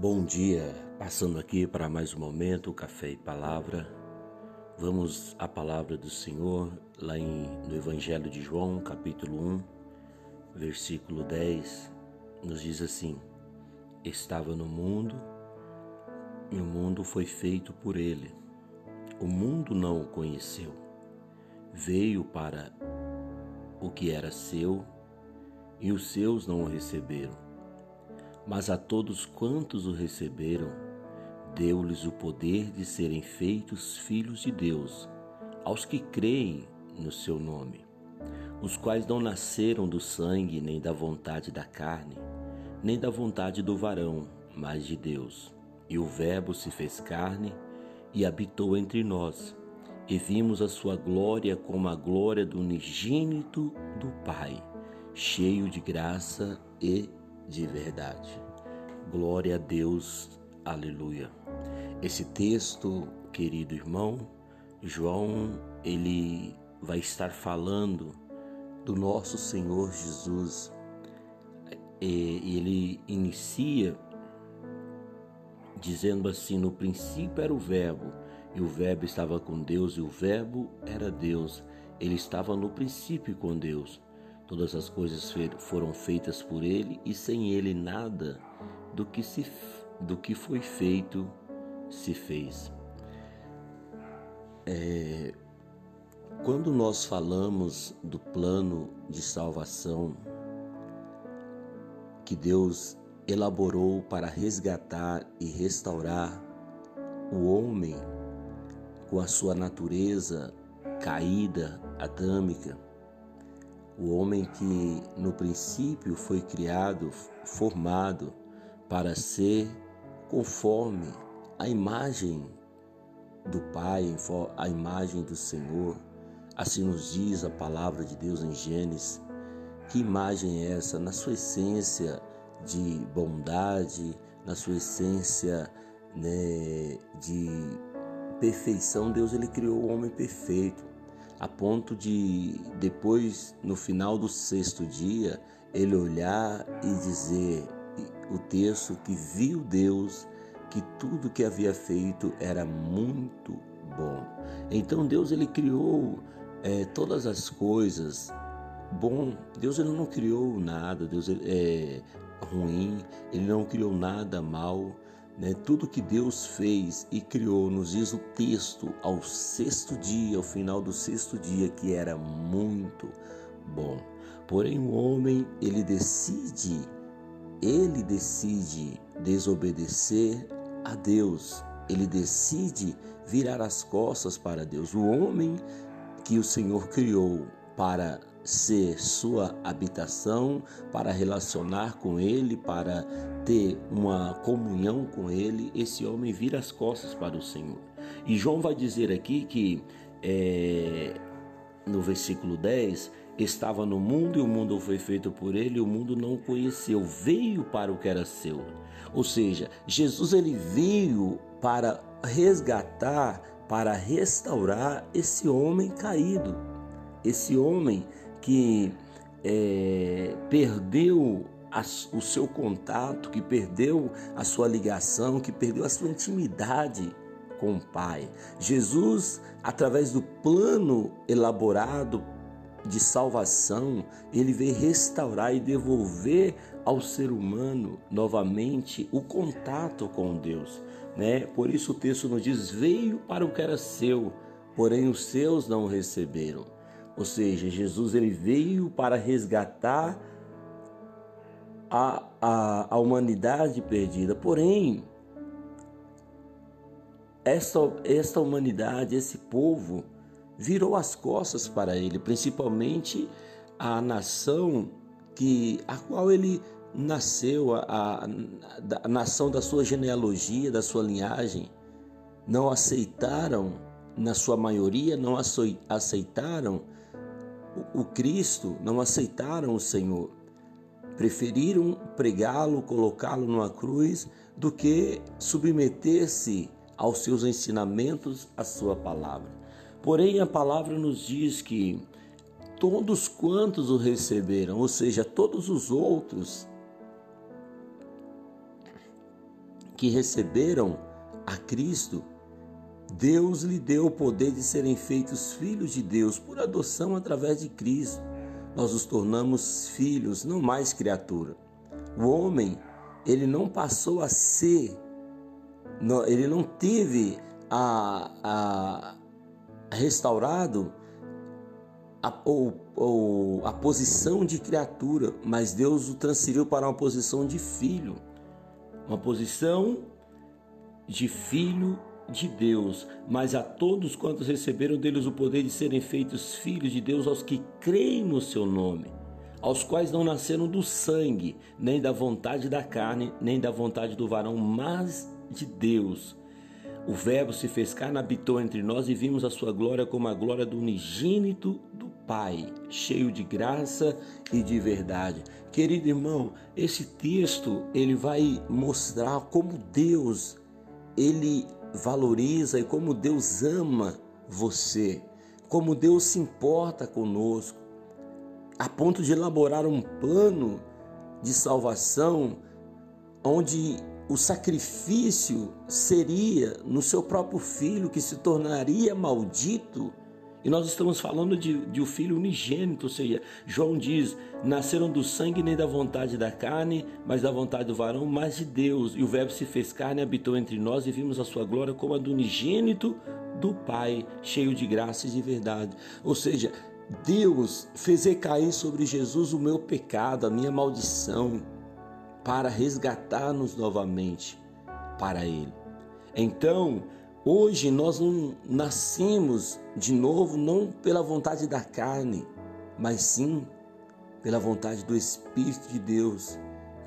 Bom dia, passando aqui para mais um momento, café e palavra. Vamos à palavra do Senhor lá em, no Evangelho de João, capítulo 1, versículo 10, nos diz assim: Estava no mundo e o mundo foi feito por ele. O mundo não o conheceu. Veio para o que era seu e os seus não o receberam mas a todos quantos o receberam, deu-lhes o poder de serem feitos filhos de Deus, aos que creem no seu nome, os quais não nasceram do sangue, nem da vontade da carne, nem da vontade do varão, mas de Deus. E o Verbo se fez carne e habitou entre nós, e vimos a sua glória como a glória do unigênito do Pai, cheio de graça e de verdade. Glória a Deus, aleluia. Esse texto, querido irmão, João, ele vai estar falando do nosso Senhor Jesus. E ele inicia dizendo assim: No princípio era o Verbo, e o Verbo estava com Deus, e o Verbo era Deus. Ele estava no princípio com Deus. Todas as coisas foram feitas por ele e sem ele nada do que, se, do que foi feito se fez. É, quando nós falamos do plano de salvação que Deus elaborou para resgatar e restaurar o homem com a sua natureza caída, adâmica, o homem que no princípio foi criado, formado para ser conforme a imagem do Pai, a imagem do Senhor. Assim nos diz a palavra de Deus em Gênesis. Que imagem é essa? Na sua essência de bondade, na sua essência né, de perfeição, Deus ele criou o homem perfeito a ponto de depois, no final do sexto dia, ele olhar e dizer o texto que viu Deus que tudo que havia feito era muito bom. Então Deus ele criou é, todas as coisas bom. Deus ele não criou nada, Deus é ruim. Ele não criou nada mal. Né? Tudo que Deus fez e criou, nos diz o texto, ao sexto dia, ao final do sexto dia, que era muito bom. Porém, o homem, ele decide, ele decide desobedecer a Deus, ele decide virar as costas para Deus. O homem que o Senhor criou para ser sua habitação, para relacionar com Ele, para ter uma comunhão com Ele, esse homem vira as costas para o Senhor. E João vai dizer aqui que é, no versículo 10 estava no mundo e o mundo foi feito por ele, e o mundo não o conheceu, veio para o que era seu. Ou seja, Jesus ele veio para resgatar, para restaurar esse homem caído, esse homem que é, perdeu o seu contato, que perdeu a sua ligação, que perdeu a sua intimidade com o Pai. Jesus, através do plano elaborado de salvação, ele veio restaurar e devolver ao ser humano novamente o contato com Deus, né? Por isso o texto nos diz: "Veio para o que era seu, porém os seus não o receberam". Ou seja, Jesus ele veio para resgatar a, a, a humanidade perdida. Porém, esta, esta humanidade, esse povo, virou as costas para ele, principalmente a nação que a qual ele nasceu, a, a, a nação da sua genealogia, da sua linhagem, não aceitaram, na sua maioria, não aceitaram o Cristo, não aceitaram o Senhor. Preferiram pregá-lo, colocá-lo numa cruz, do que submeter-se aos seus ensinamentos, à sua palavra. Porém, a palavra nos diz que todos quantos o receberam, ou seja, todos os outros que receberam a Cristo, Deus lhe deu o poder de serem feitos filhos de Deus por adoção através de Cristo. Nós nos tornamos filhos, não mais criatura. O homem, ele não passou a ser, ele não teve a, a restaurado a, ou, ou, a posição de criatura, mas Deus o transferiu para uma posição de filho, uma posição de filho de Deus, mas a todos quantos receberam deles o poder de serem feitos filhos de Deus, aos que creem no seu nome, aos quais não nasceram do sangue, nem da vontade da carne, nem da vontade do varão, mas de Deus. O Verbo se fez carne, habitou entre nós e vimos a sua glória como a glória do unigênito do Pai, cheio de graça e de verdade. Querido irmão, esse texto ele vai mostrar como Deus ele valoriza e como Deus ama você, como Deus se importa conosco, a ponto de elaborar um plano de salvação onde o sacrifício seria no seu próprio filho que se tornaria maldito e nós estamos falando de, de um filho unigênito, ou seja, João diz: nasceram do sangue nem da vontade da carne, mas da vontade do varão, mas de Deus. E o Verbo se fez carne, habitou entre nós e vimos a sua glória como a do unigênito do Pai, cheio de graça e de verdade. Ou seja, Deus fez recair sobre Jesus o meu pecado, a minha maldição, para resgatar-nos novamente para Ele. Então, Hoje nós não nascemos de novo não pela vontade da carne, mas sim pela vontade do Espírito de Deus,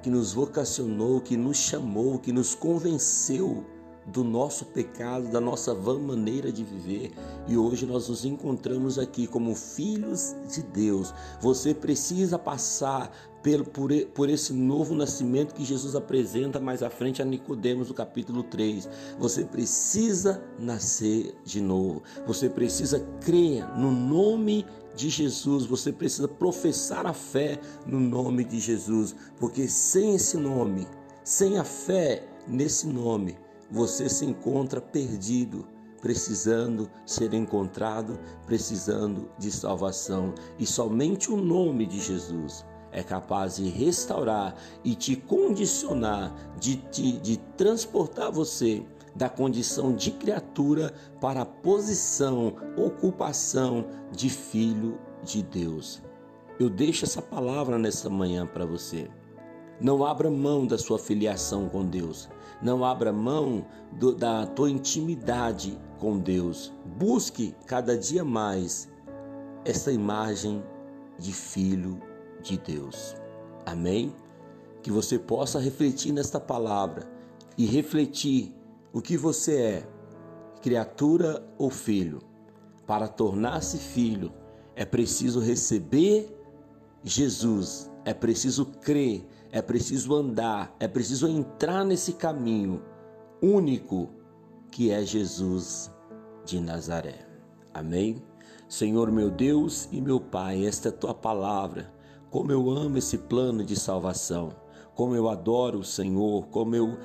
que nos vocacionou, que nos chamou, que nos convenceu do nosso pecado, da nossa vã maneira de viver. E hoje nós nos encontramos aqui como filhos de Deus. Você precisa passar por, por esse novo nascimento que Jesus apresenta mais à frente a Nicodemos no capítulo 3. Você precisa nascer de novo. Você precisa crer no nome de Jesus. Você precisa professar a fé no nome de Jesus, porque sem esse nome, sem a fé nesse nome, você se encontra perdido, precisando ser encontrado, precisando de salvação. E somente o nome de Jesus é capaz de restaurar e te condicionar, de, de, de transportar você da condição de criatura para a posição, ocupação de filho de Deus. Eu deixo essa palavra nessa manhã para você. Não abra mão da sua filiação com Deus. Não abra mão do, da tua intimidade com Deus. Busque cada dia mais essa imagem de filho de Deus. Amém? Que você possa refletir nesta palavra e refletir o que você é, criatura ou filho. Para tornar-se filho, é preciso receber Jesus, é preciso crer é preciso andar, é preciso entrar nesse caminho único que é Jesus de Nazaré. Amém? Senhor meu Deus e meu Pai, esta é tua palavra. Como eu amo esse plano de salvação, como eu adoro o Senhor, como eu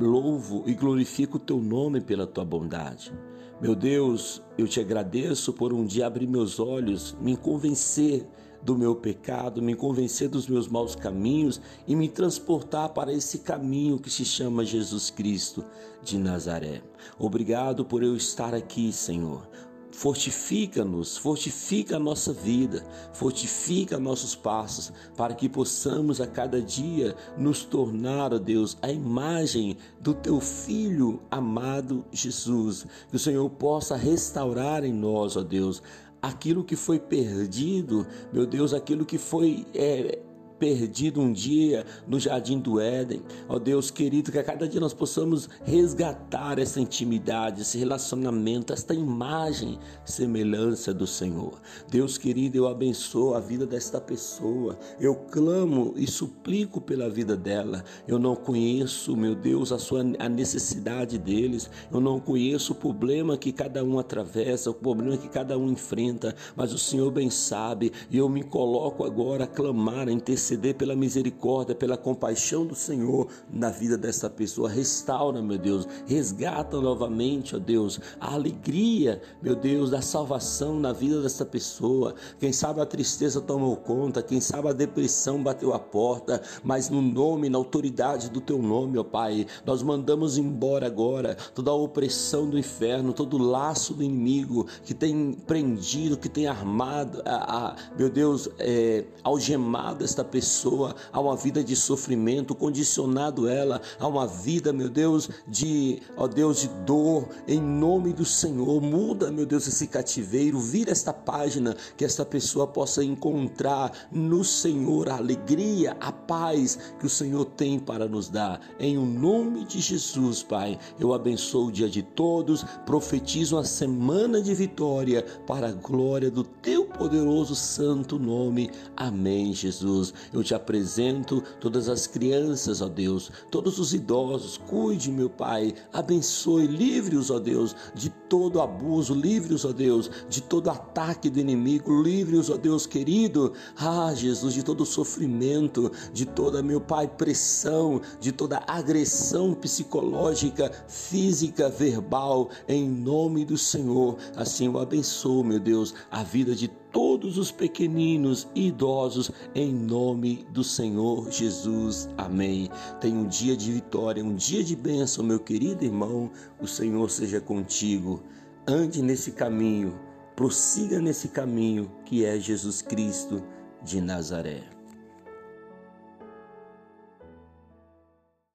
louvo e glorifico o teu nome pela tua bondade. Meu Deus, eu te agradeço por um dia abrir meus olhos, me convencer do meu pecado, me convencer dos meus maus caminhos e me transportar para esse caminho que se chama Jesus Cristo de Nazaré. Obrigado por eu estar aqui, Senhor. Fortifica-nos, fortifica a nossa vida, fortifica nossos passos, para que possamos a cada dia nos tornar, ó Deus, a imagem do teu Filho amado Jesus. Que o Senhor possa restaurar em nós, ó Deus, aquilo que foi perdido, meu Deus, aquilo que foi é, perdido um dia no jardim do Éden. Ó Deus querido, que a cada dia nós possamos resgatar essa intimidade, esse relacionamento, esta imagem, semelhança do Senhor. Deus querido, eu abençoo a vida desta pessoa. Eu clamo e suplico pela vida dela. Eu não conheço, meu Deus, a sua a necessidade deles. Eu não conheço o problema que cada um atravessa, o problema que cada um enfrenta, mas o Senhor bem sabe, e eu me coloco agora a clamar, a interceder interceder pela misericórdia, pela compaixão do Senhor na vida dessa pessoa. Restaura, meu Deus, resgata novamente, ó Deus, a alegria, meu Deus, da salvação na vida dessa pessoa. Quem sabe a tristeza tomou conta, quem sabe a depressão bateu a porta, mas no nome, na autoridade do teu nome, ó Pai, nós mandamos embora agora toda a opressão do inferno, todo o laço do inimigo que tem prendido, que tem armado, a, a meu Deus, é, algemado esta pessoa a uma vida de sofrimento, condicionado ela a uma vida, meu Deus, de, ó Deus, de dor, em nome do Senhor. Muda, meu Deus, esse cativeiro, vira esta página, que esta pessoa possa encontrar no Senhor a alegria, a paz que o Senhor tem para nos dar. Em o nome de Jesus, Pai, eu abençoo o dia de todos, profetizo uma semana de vitória para a glória do teu poderoso santo nome. Amém, Jesus. Eu te apresento todas as crianças, ó Deus, todos os idosos. Cuide, meu Pai. Abençoe, livre-os, ó Deus, de todo abuso, livre-os, ó Deus, de todo ataque do inimigo, livre-os, ó Deus querido. Ah, Jesus, de todo sofrimento, de toda, meu Pai, pressão, de toda agressão psicológica, física, verbal, em nome do Senhor. Assim eu abençoo, meu Deus, a vida de todos os pequeninos e idosos, em nome do Senhor Jesus. Amém. Tenha um dia de vitória, um dia de bênção, meu querido irmão. O Senhor seja contigo. Ande nesse caminho, prossiga nesse caminho que é Jesus Cristo de Nazaré.